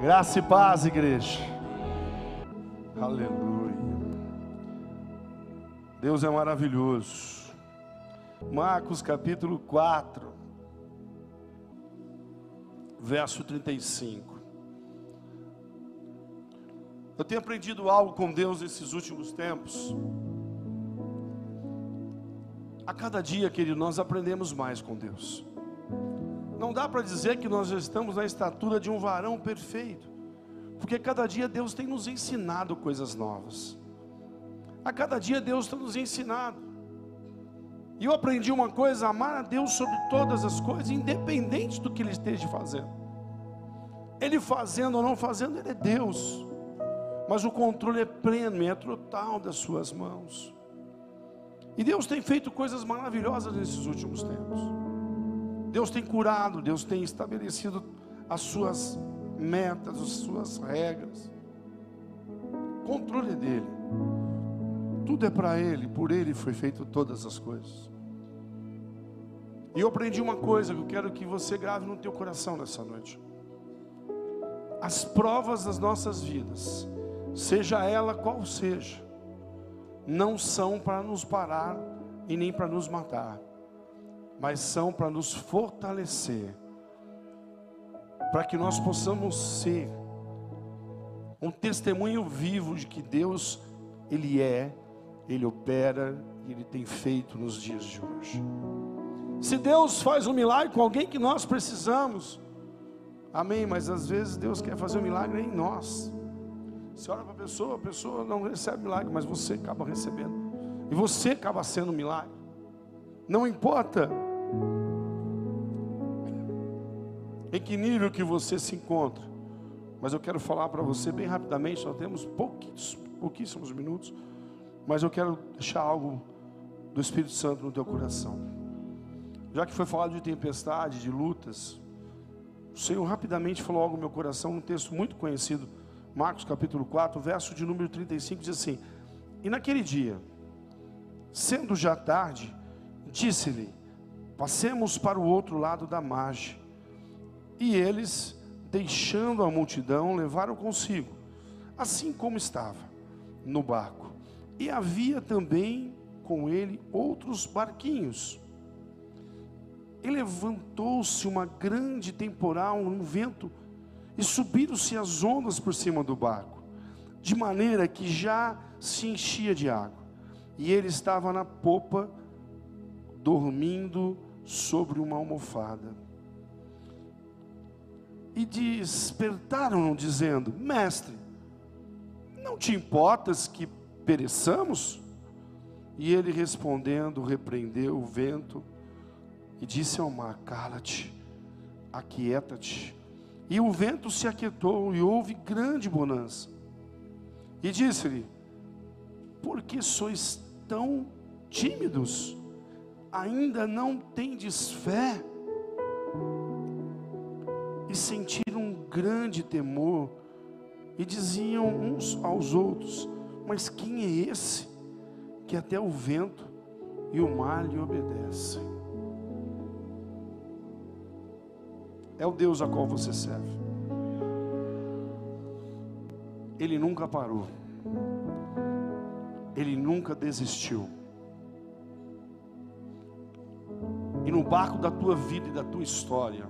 Graça e paz, igreja. Aleluia. Deus é maravilhoso. Marcos capítulo 4, verso 35. Eu tenho aprendido algo com Deus nesses últimos tempos. A cada dia, querido, nós aprendemos mais com Deus. Não dá para dizer que nós estamos na estatura de um varão perfeito, porque cada dia Deus tem nos ensinado coisas novas. A cada dia Deus tem nos ensinado. E eu aprendi uma coisa: amar a Deus sobre todas as coisas, independente do que Ele esteja fazendo. Ele fazendo ou não fazendo, Ele é Deus. Mas o controle é pleno, é total das Suas mãos. E Deus tem feito coisas maravilhosas nesses últimos tempos. Deus tem curado, Deus tem estabelecido as suas metas, as suas regras. Controle dele. Tudo é para ele, por ele foi feito todas as coisas. E eu aprendi uma coisa que eu quero que você grave no teu coração nessa noite. As provas das nossas vidas, seja ela qual seja, não são para nos parar e nem para nos matar mas são para nos fortalecer, para que nós possamos ser um testemunho vivo de que Deus, Ele é, Ele opera e Ele tem feito nos dias de hoje. Se Deus faz um milagre com alguém que nós precisamos, amém, mas às vezes Deus quer fazer um milagre em nós. Você olha para a pessoa, a pessoa não recebe milagre, mas você acaba recebendo, e você acaba sendo um milagre. Não importa em que nível que você se encontra. Mas eu quero falar para você bem rapidamente, nós temos pouquíssimos, pouquíssimos minutos, mas eu quero deixar algo do Espírito Santo no teu coração. Já que foi falado de tempestade, de lutas, o Senhor rapidamente falou algo no meu coração, um texto muito conhecido, Marcos capítulo 4, verso de número 35, diz assim: E naquele dia, sendo já tarde, disse-lhe: Passemos para o outro lado da margem. E eles, deixando a multidão, levaram consigo, assim como estava, no barco. E havia também com ele outros barquinhos. E levantou-se uma grande temporal, um vento, e subiram-se as ondas por cima do barco, de maneira que já se enchia de água. E ele estava na popa, dormindo sobre uma almofada. E despertaram-no, dizendo: Mestre, não te importas que pereçamos? E ele respondendo, repreendeu o vento e disse ao mar: Cala-te, aquieta-te. E o vento se aquietou e houve grande bonança. E disse-lhe: Por que sois tão tímidos? Ainda não tendes fé? E sentiram um grande temor, e diziam uns aos outros: Mas quem é esse que até o vento e o mar lhe obedecem? É o Deus a qual você serve. Ele nunca parou. Ele nunca desistiu. E no barco da tua vida e da tua história,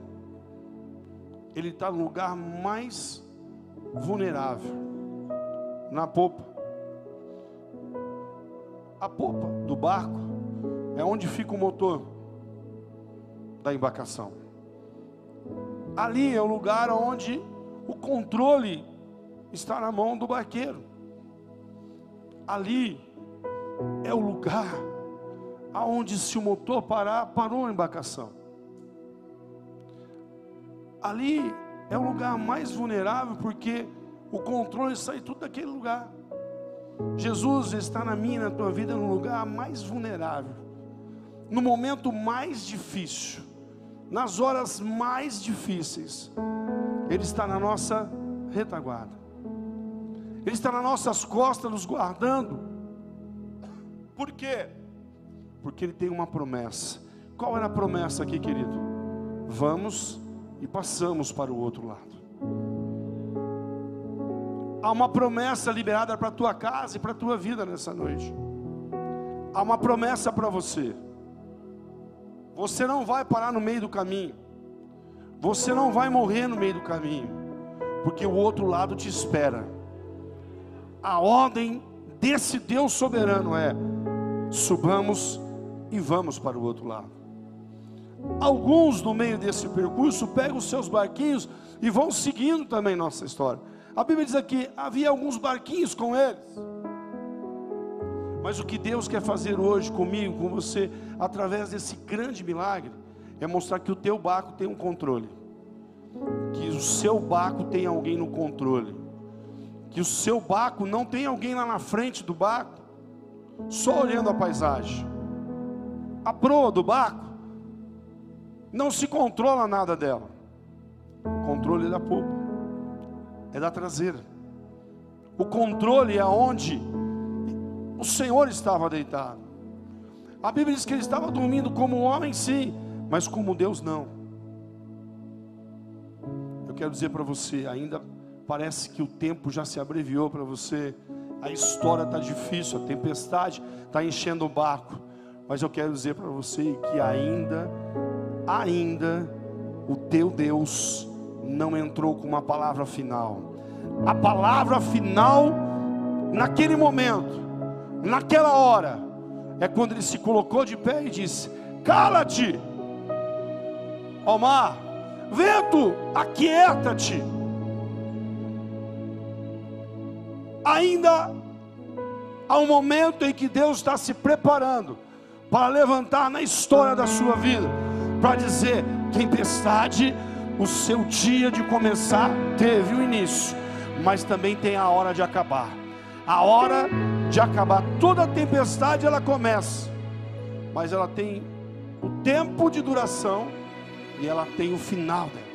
ele está no lugar mais vulnerável na popa. A popa do barco é onde fica o motor da embarcação. Ali é o lugar onde o controle está na mão do barqueiro. Ali é o lugar aonde se o motor parar, parou a embarcação. Ali é o lugar mais vulnerável porque o controle sai tudo daquele lugar. Jesus está na minha na tua vida no lugar mais vulnerável, no momento mais difícil, nas horas mais difíceis. Ele está na nossa retaguarda. Ele está nas nossas costas nos guardando. Por quê? Porque ele tem uma promessa. Qual era a promessa aqui, querido? Vamos e passamos para o outro lado. Há uma promessa liberada para a tua casa e para a tua vida nessa noite. Há uma promessa para você. Você não vai parar no meio do caminho. Você não vai morrer no meio do caminho. Porque o outro lado te espera. A ordem desse Deus soberano é: subamos e vamos para o outro lado. Alguns no meio desse percurso pegam os seus barquinhos e vão seguindo também nossa história. A Bíblia diz aqui: havia alguns barquinhos com eles. Mas o que Deus quer fazer hoje comigo, com você, através desse grande milagre, é mostrar que o teu barco tem um controle, que o seu barco tem alguém no controle, que o seu barco não tem alguém lá na frente do barco, só olhando a paisagem. A proa do barco não se controla nada dela, o controle é da polpa, é da traseira. O controle é onde o Senhor estava deitado. A Bíblia diz que ele estava dormindo como um homem, sim, mas como Deus não. Eu quero dizer para você, ainda parece que o tempo já se abreviou para você, a história está difícil, a tempestade está enchendo o barco, mas eu quero dizer para você que ainda, ainda, o teu Deus não entrou com uma palavra final. A palavra final, naquele momento, naquela hora, é quando ele se colocou de pé e disse: Cala-te, ó mar, vento, aquieta-te. Ainda há um momento em que Deus está se preparando para levantar na história da sua vida, para dizer: tempestade, o seu dia de começar teve o início, mas também tem a hora de acabar. A hora de acabar. Toda tempestade ela começa, mas ela tem o tempo de duração e ela tem o final dela.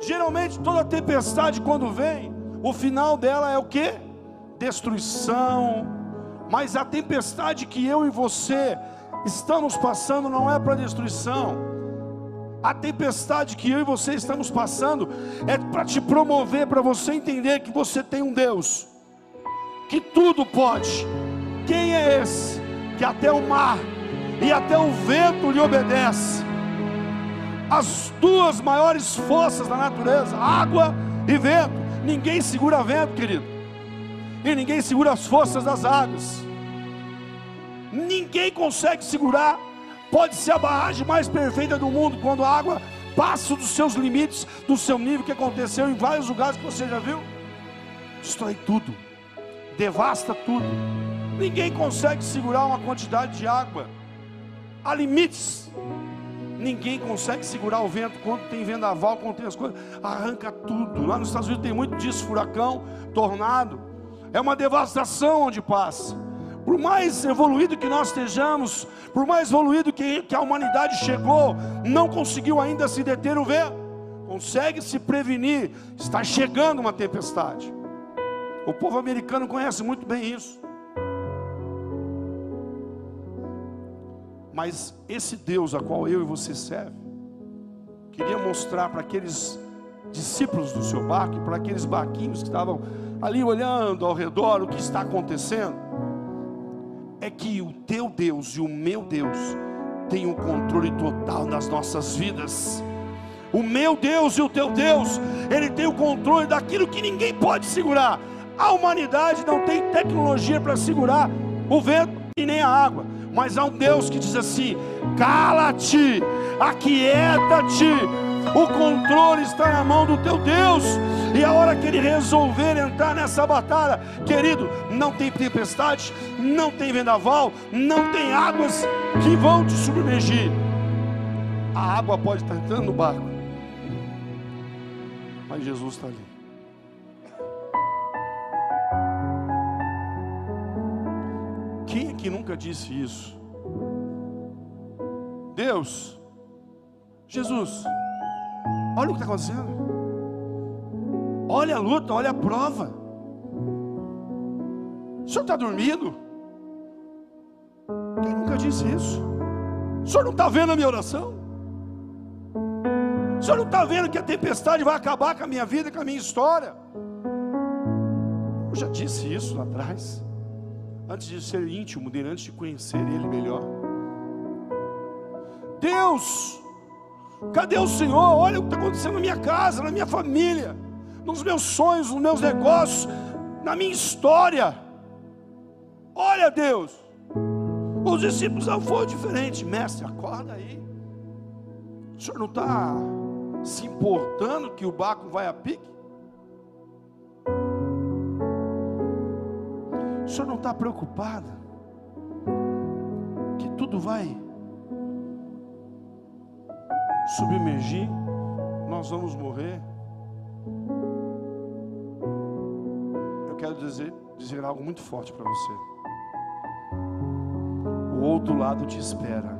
Geralmente toda tempestade quando vem, o final dela é o que? Destruição. Mas a tempestade que eu e você estamos passando não é para destruição. A tempestade que eu e você estamos passando é para te promover, para você entender que você tem um Deus que tudo pode. Quem é esse que até o mar e até o vento lhe obedece? As duas maiores forças da natureza, água e vento. Ninguém segura vento, querido. E ninguém segura as forças das águas. Ninguém consegue segurar. Pode ser a barragem mais perfeita do mundo quando a água passa dos seus limites, do seu nível que aconteceu em vários lugares que você já viu. Destrói tudo devasta tudo. Ninguém consegue segurar uma quantidade de água. Há limites. Ninguém consegue segurar o vento quando tem vendaval, quando tem as coisas, arranca tudo. Lá nos Estados Unidos tem muito disso, furacão, tornado. É uma devastação onde passa. Por mais evoluído que nós estejamos, por mais evoluído que, que a humanidade chegou, não conseguiu ainda se deter o vento. Consegue se prevenir, está chegando uma tempestade. O povo americano conhece muito bem isso. Mas esse Deus a qual eu e você serve, queria mostrar para aqueles discípulos do seu barco, para aqueles barquinhos que estavam ali olhando ao redor o que está acontecendo, é que o teu Deus e o meu Deus têm o um controle total das nossas vidas. O meu Deus e o teu Deus, Ele tem o controle daquilo que ninguém pode segurar. A humanidade não tem tecnologia para segurar o vento e nem a água. Mas há um Deus que diz assim: cala-te, aquieta-te. O controle está na mão do teu Deus. E a hora que ele resolver entrar nessa batalha, querido, não tem tempestade, não tem vendaval, não tem águas que vão te submergir. A água pode estar entrando no barco, mas Jesus está ali. Quem é que nunca disse isso? Deus, Jesus, olha o que está acontecendo. Olha a luta, olha a prova. O senhor está dormindo? Quem nunca disse isso? O senhor não está vendo a minha oração? O senhor não está vendo que a tempestade vai acabar com a minha vida, com a minha história? Eu já disse isso lá atrás. Antes de ser íntimo dele, antes de conhecer ele melhor. Deus, cadê o Senhor? Olha o que está acontecendo na minha casa, na minha família, nos meus sonhos, nos meus negócios, na minha história. Olha, Deus. Os discípulos não foram diferentes. Mestre, acorda aí. O senhor não está se importando que o barco vai a pique? O senhor não está preocupado que tudo vai submergir? Nós vamos morrer? Eu quero dizer, dizer algo muito forte para você. O outro lado te espera.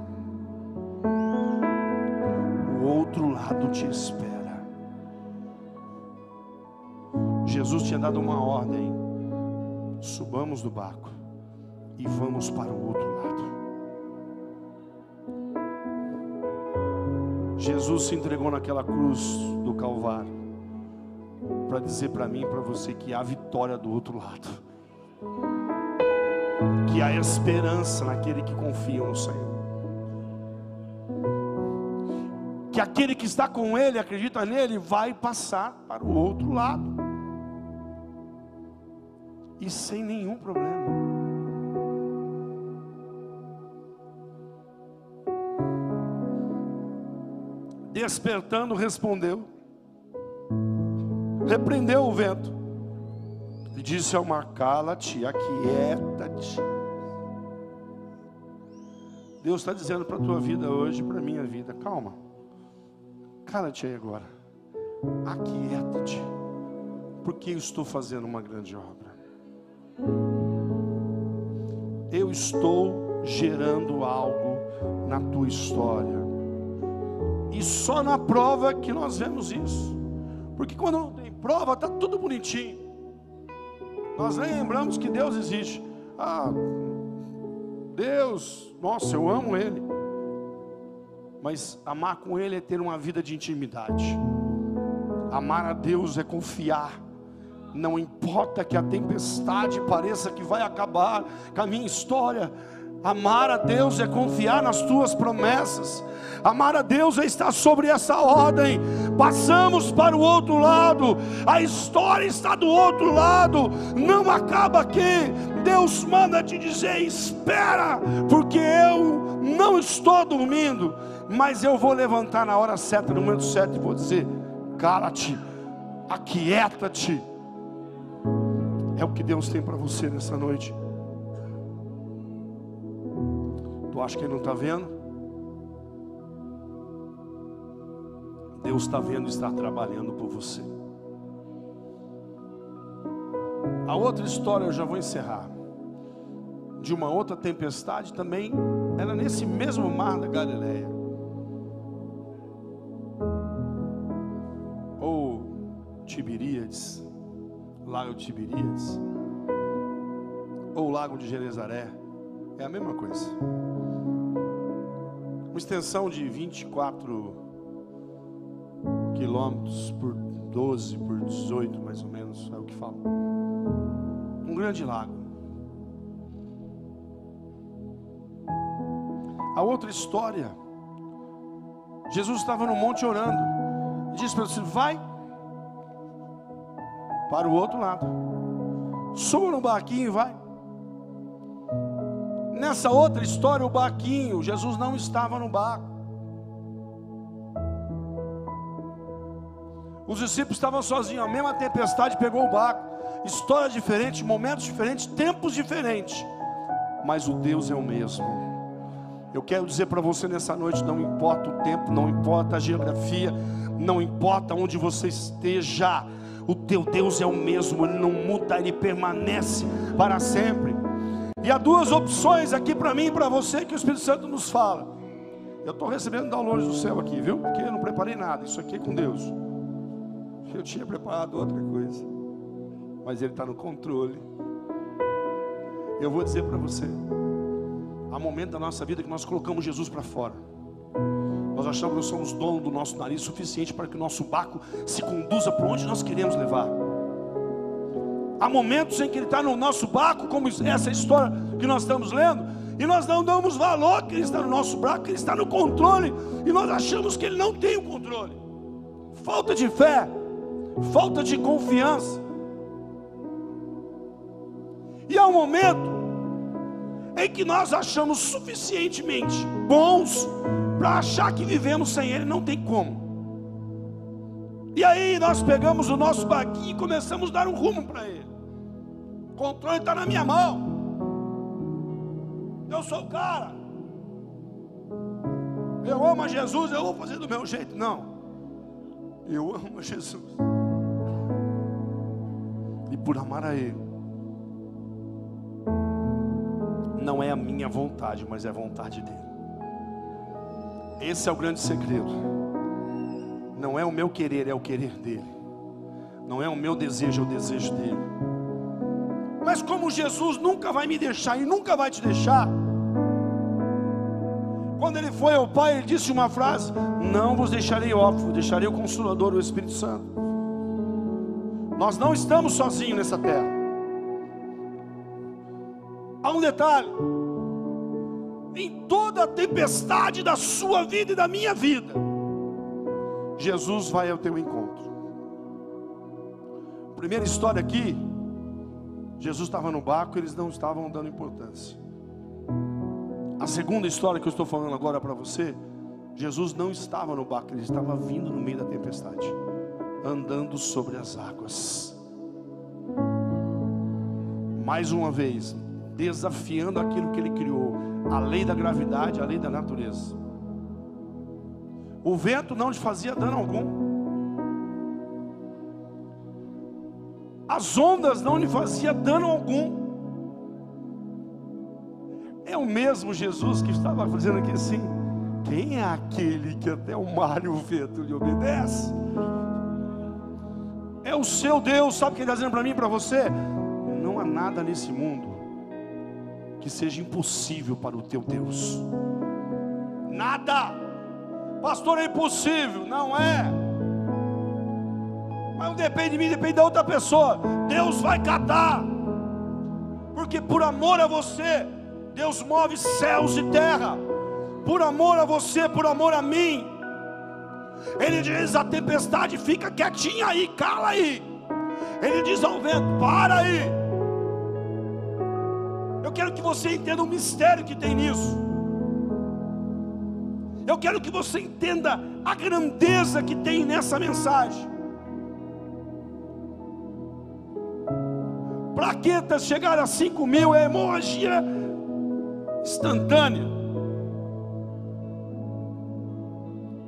O outro lado te espera. Jesus tinha dado uma ordem: subamos do barco e vamos para o outro lado. Jesus se entregou naquela cruz do Calvário para dizer para mim e para você que há vitória do outro lado, que há esperança naquele que confia no Senhor, que aquele que está com Ele, acredita nele, vai passar para o outro lado, e sem nenhum problema. Despertando, respondeu, repreendeu o vento e disse ao mar: Cala-te, aquieta-te. Deus está dizendo para a tua vida hoje, para a minha vida: calma, cala-te aí agora, aquieta-te, porque eu estou fazendo uma grande obra. Eu estou gerando algo na tua história. E só na prova que nós vemos isso. Porque quando não tem prova, está tudo bonitinho. Nós lembramos que Deus existe. Ah, Deus, nossa, eu amo Ele. Mas amar com Ele é ter uma vida de intimidade. Amar a Deus é confiar. Não importa que a tempestade pareça que vai acabar com a minha história, Amar a Deus é confiar nas tuas promessas. Amar a Deus é estar sobre essa ordem. Passamos para o outro lado. A história está do outro lado. Não acaba aqui. Deus manda te dizer: espera, porque eu não estou dormindo, mas eu vou levantar na hora certa, no momento certo, e vou dizer: cala-te, aquieta-te. É o que Deus tem para você nessa noite. Tu acha que ele não está vendo? Deus está vendo e está trabalhando por você. A outra história eu já vou encerrar. De uma outra tempestade também era nesse mesmo mar da Galileia. Ou Tiberíades, Lago de Tiberíades, ou Lago de Genezaré, é a mesma coisa uma extensão de 24 quilômetros por 12, por 18 mais ou menos, é o que falam. Um grande lago. A outra história, Jesus estava no monte orando, e disse para ele: vai para o outro lado, suba no barquinho e vai. Nessa outra história, o barquinho, Jesus não estava no barco. Os discípulos estavam sozinhos, a mesma tempestade pegou o barco. História diferente, momentos diferentes, tempos diferentes. Mas o Deus é o mesmo. Eu quero dizer para você nessa noite: não importa o tempo, não importa a geografia, não importa onde você esteja, o teu Deus é o mesmo, ele não muda, ele permanece para sempre. E há duas opções aqui para mim e para você que o Espírito Santo nos fala. Eu estou recebendo downloads do céu aqui, viu? Porque eu não preparei nada, isso aqui é com Deus. Eu tinha preparado outra coisa, mas Ele está no controle. Eu vou dizer para você: há momento da nossa vida que nós colocamos Jesus para fora. Nós achamos que nós somos dono do nosso nariz suficiente para que o nosso barco se conduza para onde nós queremos levar. Há momentos em que ele está no nosso barco, como essa história que nós estamos lendo, e nós não damos valor que ele está no nosso barco, que ele está no controle, e nós achamos que ele não tem o controle. Falta de fé, falta de confiança. E há um momento em que nós achamos suficientemente bons para achar que vivemos sem Ele, não tem como. E aí nós pegamos o nosso barquinho e começamos a dar um rumo para Ele. O controle está na minha mão. Eu sou o cara. Eu amo a Jesus, eu vou fazer do meu jeito. Não. Eu amo a Jesus. E por amar a Ele, não é a minha vontade, mas é a vontade dele. Esse é o grande segredo. Não é o meu querer, é o querer dele. Não é o meu desejo, é o desejo dele. Mas como Jesus nunca vai me deixar e nunca vai te deixar, quando ele foi ao Pai, ele disse uma frase: Não vos deixarei órfão, deixarei o Consolador, o Espírito Santo. Nós não estamos sozinhos nessa terra. Há um detalhe: em toda a tempestade da sua vida e da minha vida, Jesus vai ao teu encontro. Primeira história aqui, Jesus estava no barco, eles não estavam dando importância. A segunda história que eu estou falando agora para você, Jesus não estava no barco, ele estava vindo no meio da tempestade, andando sobre as águas. Mais uma vez, desafiando aquilo que ele criou, a lei da gravidade, a lei da natureza. O vento não lhe fazia dano algum. As ondas não lhe fazia dano algum. É o mesmo Jesus que estava fazendo aqui assim. Quem é aquele que até o mar e o vento lhe obedece? É o seu Deus, sabe o que ele está dizendo para mim e para você? Não há nada nesse mundo que seja impossível para o teu Deus. Nada, pastor, é impossível, não é. Mas não depende de mim, depende da outra pessoa. Deus vai catar, porque por amor a você, Deus move céus e terra. Por amor a você, por amor a mim. Ele diz: a tempestade fica quietinha aí, cala aí. Ele diz ao vento: para aí quero que você entenda o mistério que tem nisso. Eu quero que você entenda a grandeza que tem nessa mensagem. Plaquetas chegaram a 5 mil, é hemorragia instantânea.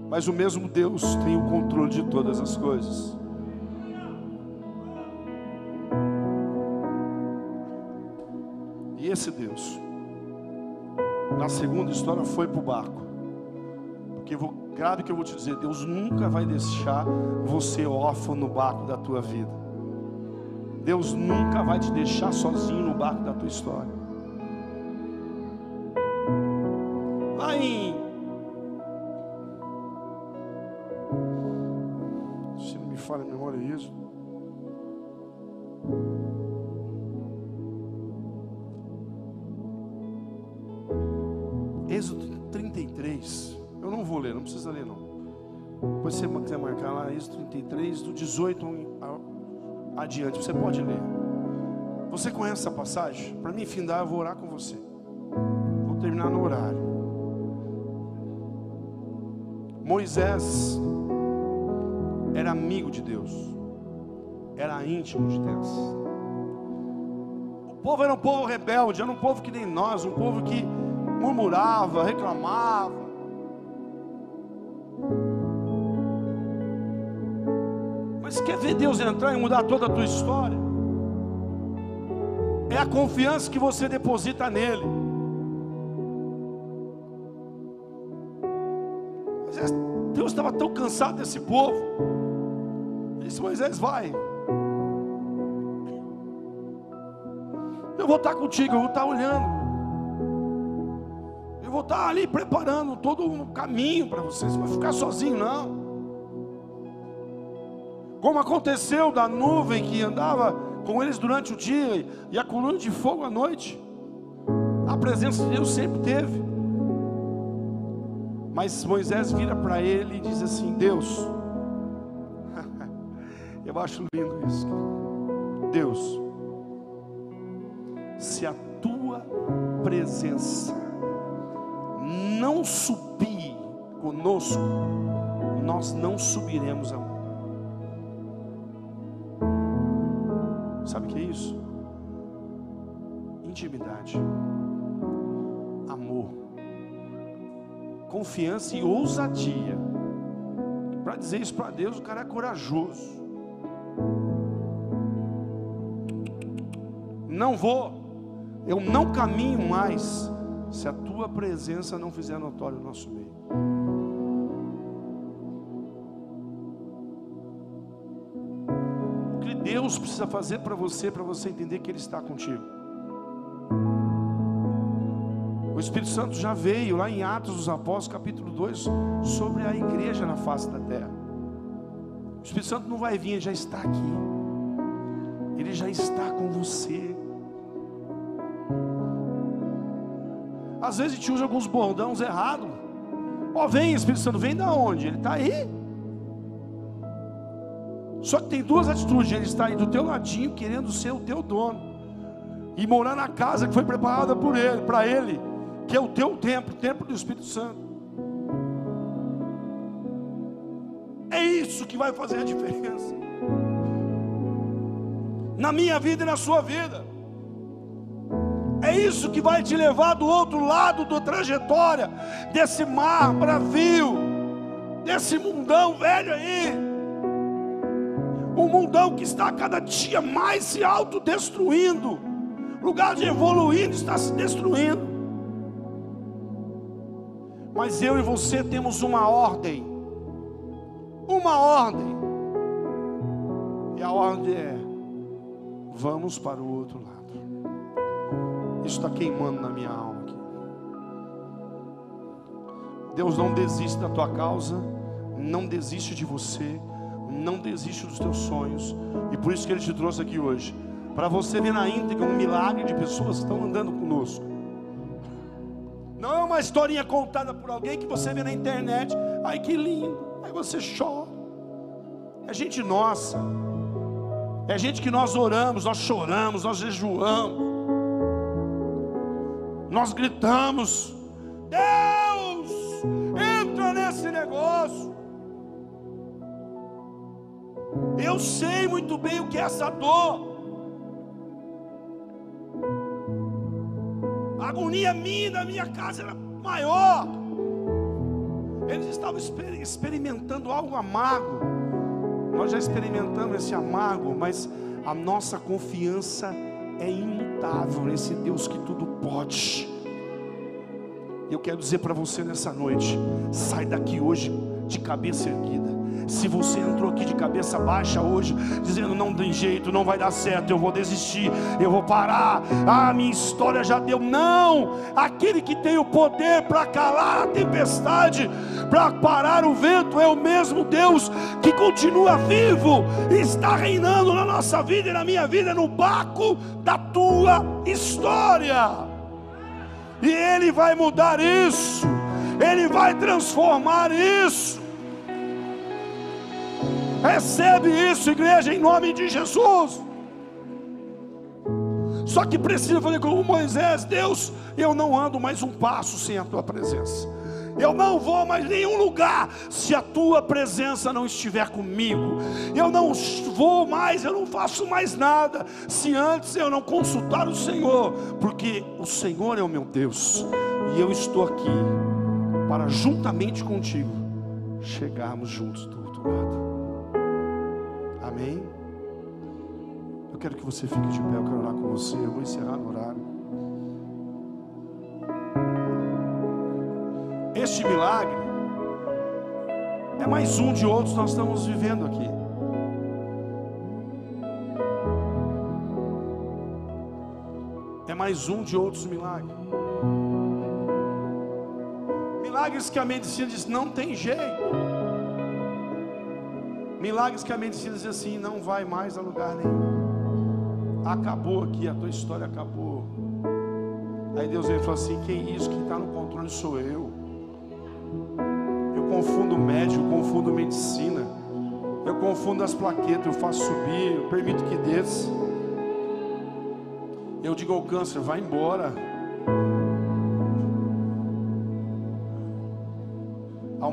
Mas o mesmo Deus tem o controle de todas as coisas. esse Deus, na segunda história, foi para o barco. Porque vou, grave que eu vou te dizer, Deus nunca vai deixar você órfão no barco da tua vida. Deus nunca vai te deixar sozinho no barco da tua história. Lá em. Se não me falha a memória, é isso. Êxodo 33. Eu não vou ler, não precisa ler não. Depois você quiser marcar lá, Êxodo 33, do 18 adiante, você pode ler. Você conhece essa passagem? Para mim, findar, eu vou orar com você. Vou terminar no horário. Moisés era amigo de Deus, era íntimo de Deus. O povo era um povo rebelde, era um povo que nem nós, um povo que murmurava, reclamava. Deus entrar e mudar toda a tua história? É a confiança que você deposita nele. Deus estava tão cansado desse povo. Disse: Moisés, vai. Eu vou estar contigo, eu vou estar olhando. Eu vou estar ali preparando todo o caminho para vocês. Não vai ficar sozinho, não. Como aconteceu da nuvem que andava com eles durante o dia e a coluna de fogo à noite. A presença de Deus sempre teve. Mas Moisés vira para ele e diz assim: Deus, eu acho lindo isso. Deus, se a tua presença não subir conosco, nós não subiremos a Intimidade, amor, confiança e ousadia. Para dizer isso para Deus, o cara é corajoso. Não vou, eu não caminho mais se a tua presença não fizer notório o nosso meio. O que Deus precisa fazer para você, para você entender que Ele está contigo. O Espírito Santo já veio lá em Atos dos Apóstolos, capítulo 2, sobre a igreja na face da terra. O Espírito Santo não vai vir, ele já está aqui. Ele já está com você. Às vezes a gente usa alguns bordões errados. Ó, oh, vem Espírito Santo, vem da onde? Ele está aí. Só que tem duas atitudes: ele está aí do teu ladinho, querendo ser o teu dono, e morar na casa que foi preparada por ele, para ele, que é o teu templo, o templo do Espírito Santo. É isso que vai fazer a diferença na minha vida e na sua vida. É isso que vai te levar do outro lado da trajetória, desse mar bravio, desse mundão velho aí. Um mundão que está cada dia mais se autodestruindo. Lugar de evoluir está se destruindo. Mas eu e você temos uma ordem. Uma ordem. E a ordem é: vamos para o outro lado. Isso está queimando na minha alma. Aqui. Deus não desiste da tua causa, não desiste de você, não desiste dos teus sonhos, e por isso que Ele te trouxe aqui hoje, para você ver na íntegra um milagre de pessoas que estão andando conosco. Uma historinha contada por alguém que você vê na internet, ai que lindo, aí você chora. É gente nossa, é gente que nós oramos, nós choramos, nós jejuamos nós gritamos: Deus, entra nesse negócio. Eu sei muito bem o que é essa dor. A agonia minha da minha casa era maior. Eles estavam experimentando algo amargo. Nós já experimentamos esse amargo, mas a nossa confiança é imutável nesse Deus que tudo pode. Eu quero dizer para você nessa noite: sai daqui hoje de cabeça erguida. Se você entrou aqui de cabeça baixa hoje, dizendo não tem jeito, não vai dar certo, eu vou desistir, eu vou parar, ah, minha história já deu. Não! Aquele que tem o poder para calar a tempestade, para parar o vento, é o mesmo Deus que continua vivo, está reinando na nossa vida e na minha vida, no barco da tua história. E Ele vai mudar isso, Ele vai transformar isso. Recebe isso, igreja, em nome de Jesus. Só que precisa fazer como Moisés: Deus, eu não ando mais um passo sem a tua presença. Eu não vou mais nenhum lugar se a tua presença não estiver comigo. Eu não vou mais, eu não faço mais nada se antes eu não consultar o Senhor, porque o Senhor é o meu Deus e eu estou aqui para juntamente contigo chegarmos juntos do outro lado. Amém? Eu quero que você fique de pé, eu quero orar com você. Eu vou encerrar no horário. Este milagre é mais um de outros que nós estamos vivendo aqui. É mais um de outros milagres. Milagres que a medicina diz não tem jeito. Milagres que a medicina diz assim, não vai mais a lugar nenhum. acabou aqui, a tua história acabou. Aí Deus veio e falou assim: quem é isso? Quem está no controle sou eu. Eu confundo médico, eu confundo medicina, eu confundo as plaquetas, eu faço subir, eu permito que desça. Eu digo ao câncer: vai embora.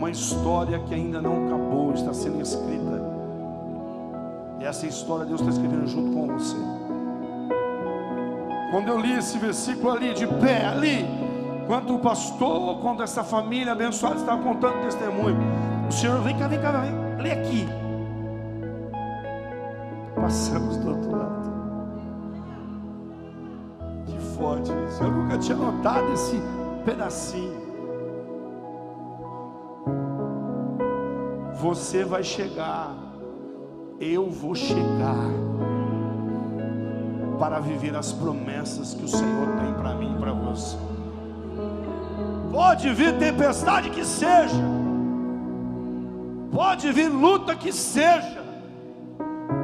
Uma história que ainda não acabou, está sendo escrita. E essa história Deus está escrevendo junto com você. Quando eu li esse versículo ali, de pé, ali, quando o pastor, quando essa família abençoada estava contando testemunho, o Senhor, vem cá, vem cá, vem, lê aqui. Passamos do outro lado. Que forte isso. Eu nunca tinha notado esse pedacinho. Você vai chegar, eu vou chegar para viver as promessas que o Senhor tem para mim e para você. Pode vir tempestade que seja, pode vir luta que seja,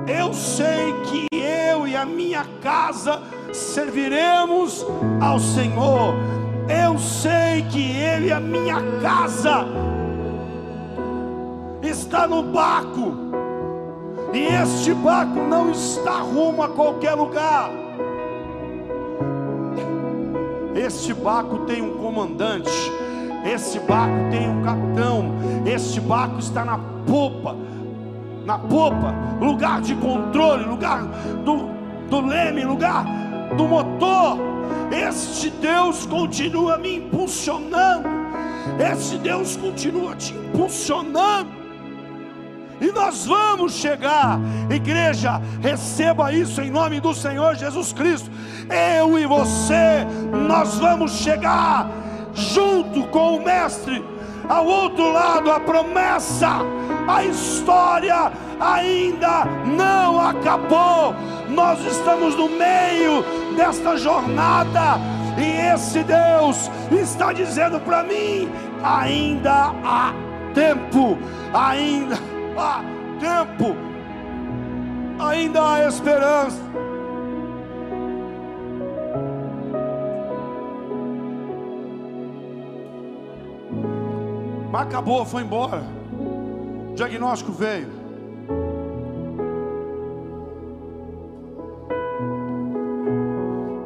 eu sei que eu e a minha casa serviremos ao Senhor. Eu sei que eu e a minha casa está no barco. E este barco não está rumo a qualquer lugar. Este barco tem um comandante, este barco tem um capitão, este barco está na popa, na popa, lugar de controle, lugar do, do leme, lugar do motor. Este Deus continua me impulsionando, este Deus continua te impulsionando e nós vamos chegar. Igreja, receba isso em nome do Senhor Jesus Cristo. Eu e você, nós vamos chegar junto com o Mestre ao outro lado. A promessa, a história ainda não acabou. Nós estamos no meio desta jornada. E esse Deus está dizendo para mim: ainda há tempo, ainda há tempo, ainda há esperança. Mas acabou, foi embora. O diagnóstico veio.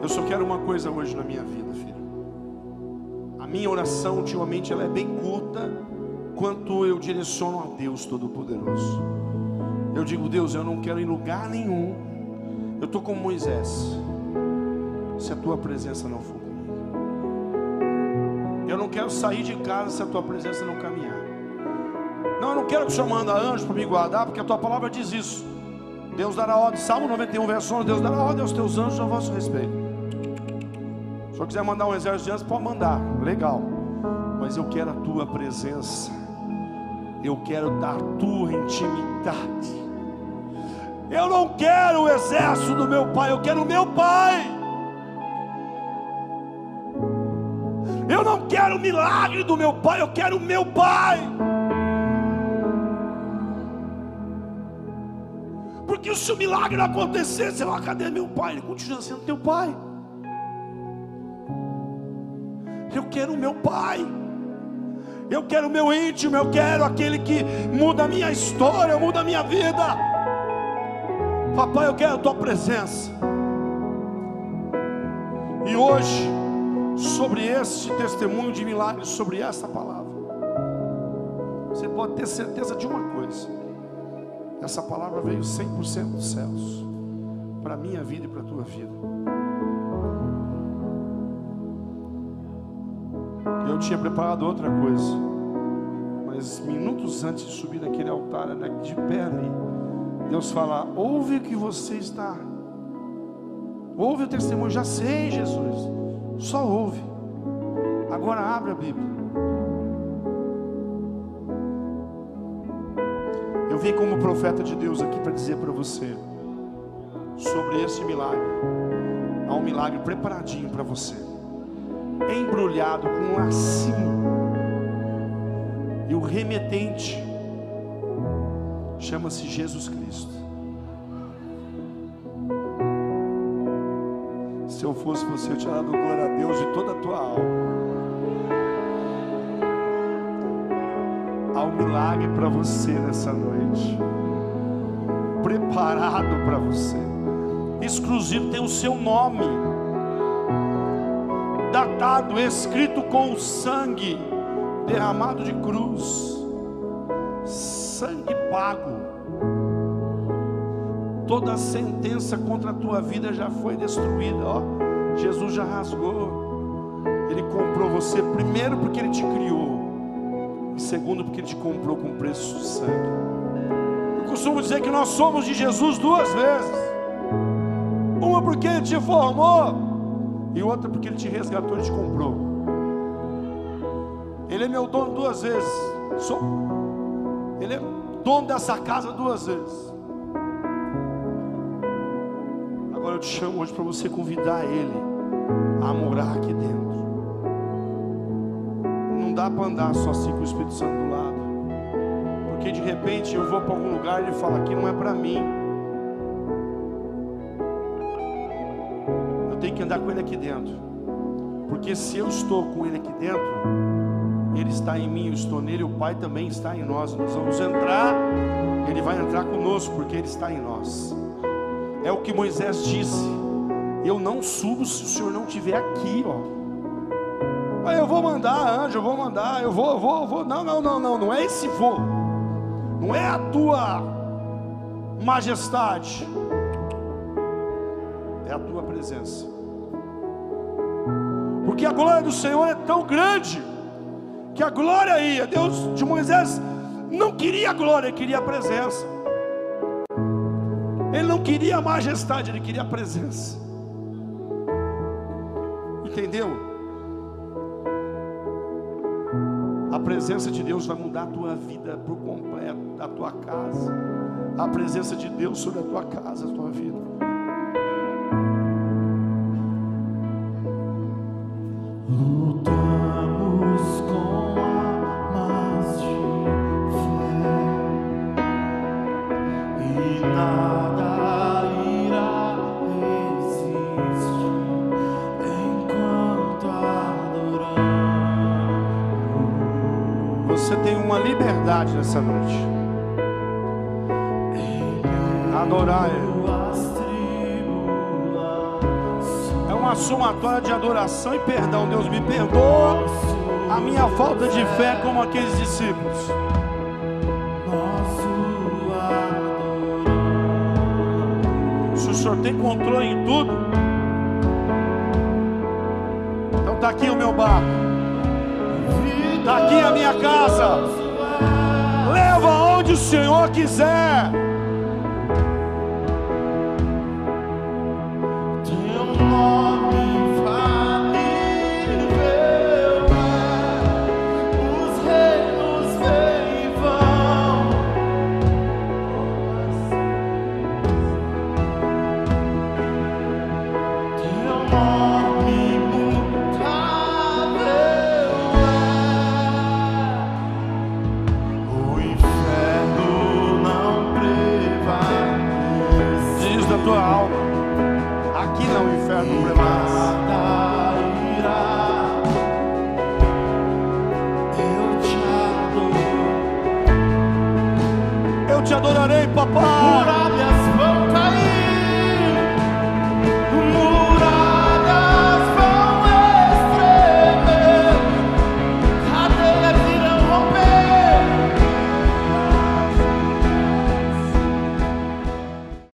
Eu só quero uma coisa hoje na minha vida, filho. A minha oração ultimamente ela é bem curta quanto eu direciono a Deus Todo-Poderoso. Eu digo, Deus, eu não quero em lugar nenhum. Eu estou como Moisés. Se a tua presença não for comigo, eu não quero sair de casa se a tua presença não caminhar. Não, eu não quero que o Senhor manda anjo para me guardar, porque a tua palavra diz isso. Deus dará ordem, Salmo 91, verso 11, Deus dará ordem aos teus anjos a vosso respeito. Se Senhor quiser mandar um exército de anjos, pode mandar, legal. Mas eu quero a tua presença eu quero dar tua intimidade. Eu não quero o exército do meu pai, eu quero o meu pai. Eu não quero o milagre do meu pai, eu quero o meu pai. Porque se o milagre não acontecer, você vai, cadê meu pai? Ele continua sendo teu pai. Eu quero o meu pai. Eu quero o meu íntimo, eu quero aquele que muda a minha história, muda a minha vida. Papai, eu quero a tua presença. E hoje, sobre esse testemunho de milagres, sobre essa palavra, você pode ter certeza de uma coisa: essa palavra veio 100% dos céus, para a minha vida e para a tua vida. Eu tinha preparado outra coisa, mas minutos antes de subir naquele altar, né, de pé ali, Deus fala: ouve o que você está, ouve o testemunho, já sei, Jesus, só ouve. Agora abre a Bíblia. Eu vim como profeta de Deus aqui para dizer para você sobre esse milagre. Há um milagre preparadinho para você embrulhado com um lacinho. E o remetente chama-se Jesus Cristo. Se eu fosse você, eu tinha dado glória a Deus de toda a tua alma. Há um milagre para você nessa noite. Preparado para você. Exclusivo tem o seu nome. Datado, escrito com sangue derramado de cruz. Sangue pago. Toda sentença contra a tua vida já foi destruída, ó. Jesus já rasgou. Ele comprou você primeiro porque ele te criou. E segundo, porque Ele te comprou com preço de sangue. Eu costumo dizer que nós somos de Jesus duas vezes: uma porque Ele te formou, e outra porque Ele te resgatou e te comprou. Ele é meu dono duas vezes. Sou. Ele é dono dessa casa duas vezes. Agora eu te chamo hoje para você convidar Ele a morar aqui dentro dá para andar só assim com o Espírito Santo do lado. Porque de repente eu vou para algum lugar e ele fala aqui não é para mim. Que andar com ele aqui dentro. Porque se eu estou com ele aqui dentro, ele está em mim, eu estou nele, o Pai também está em nós. Nós vamos entrar, ele vai entrar conosco, porque ele está em nós. É o que Moisés disse. Eu não subo se o Senhor não estiver aqui, ó. Mas eu vou mandar, anjo, eu vou mandar, eu vou, eu vou, vou. Não, não, não, não, não é esse voo. Não é a tua majestade. É a tua presença. Porque a glória do Senhor é tão grande que a glória ia, Deus de Moisés não queria a glória, ele queria a presença. Ele não queria a majestade, ele queria a presença. Entendeu? presença de Deus vai mudar a tua vida por completo, a tua casa. A presença de Deus sobre a tua casa, a tua vida. Nessa noite. Adorar. É uma somatória de adoração e perdão. Deus me perdoa a minha falta de fé como aqueles discípulos. Se o Senhor tem controle em tudo, então está aqui o meu barco, está aqui a minha casa o Senhor quiser.